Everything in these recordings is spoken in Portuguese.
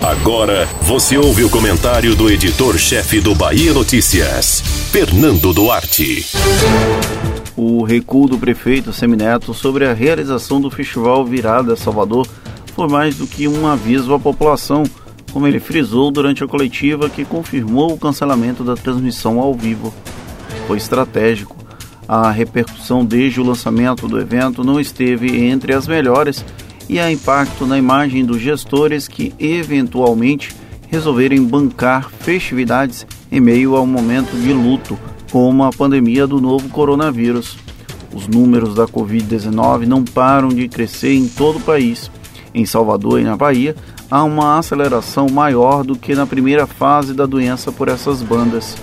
Agora você ouve o comentário do editor-chefe do Bahia Notícias, Fernando Duarte. O recuo do prefeito Semineto sobre a realização do Festival Virada Salvador foi mais do que um aviso à população, como ele frisou durante a coletiva que confirmou o cancelamento da transmissão ao vivo. Foi estratégico. A repercussão desde o lançamento do evento não esteve entre as melhores e há impacto na imagem dos gestores que eventualmente resolverem bancar festividades em meio a um momento de luto, como a pandemia do novo coronavírus. Os números da Covid-19 não param de crescer em todo o país. Em Salvador e na Bahia, há uma aceleração maior do que na primeira fase da doença por essas bandas.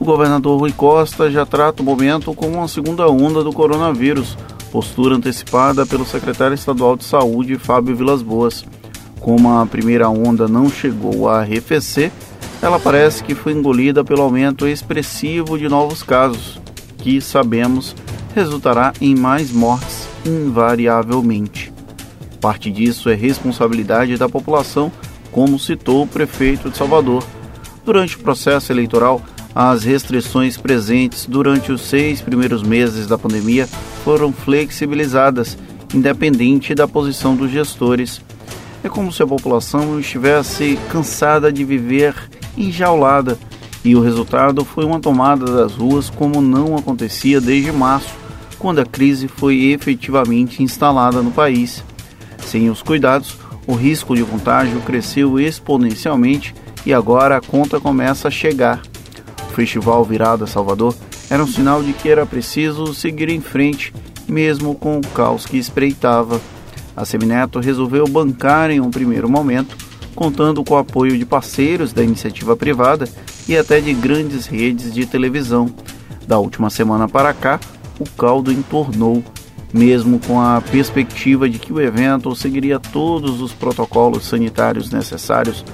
O governador Rui Costa já trata o momento como uma segunda onda do coronavírus, postura antecipada pelo secretário estadual de Saúde, Fábio Vilas Boas. Como a primeira onda não chegou a arrefecer, ela parece que foi engolida pelo aumento expressivo de novos casos, que sabemos resultará em mais mortes invariavelmente. Parte disso é responsabilidade da população, como citou o prefeito de Salvador. Durante o processo eleitoral, as restrições presentes durante os seis primeiros meses da pandemia foram flexibilizadas, independente da posição dos gestores. É como se a população estivesse cansada de viver enjaulada, e o resultado foi uma tomada das ruas como não acontecia desde março, quando a crise foi efetivamente instalada no país. Sem os cuidados, o risco de contágio cresceu exponencialmente e agora a conta começa a chegar. Festival Virada Salvador era um sinal de que era preciso seguir em frente, mesmo com o caos que espreitava. A Semineto resolveu bancar em um primeiro momento, contando com o apoio de parceiros da iniciativa privada e até de grandes redes de televisão. Da última semana para cá, o caldo entornou, mesmo com a perspectiva de que o evento seguiria todos os protocolos sanitários necessários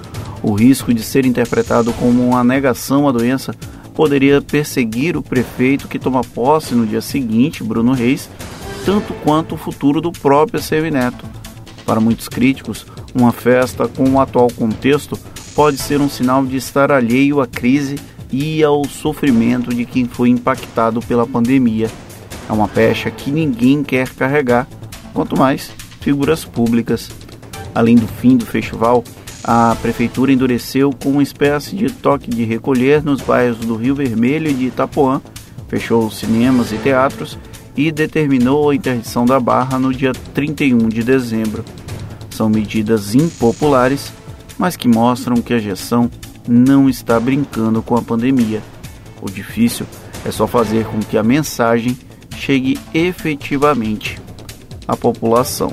o risco de ser interpretado como uma negação à doença poderia perseguir o prefeito que toma posse no dia seguinte, Bruno Reis, tanto quanto o futuro do próprio Semineto. Para muitos críticos, uma festa com o atual contexto pode ser um sinal de estar alheio à crise e ao sofrimento de quem foi impactado pela pandemia. É uma pecha que ninguém quer carregar, quanto mais figuras públicas. Além do fim do festival, a prefeitura endureceu com uma espécie de toque de recolher nos bairros do Rio Vermelho e de Itapuã, fechou cinemas e teatros e determinou a interdição da barra no dia 31 de dezembro. São medidas impopulares, mas que mostram que a gestão não está brincando com a pandemia. O difícil é só fazer com que a mensagem chegue efetivamente à população.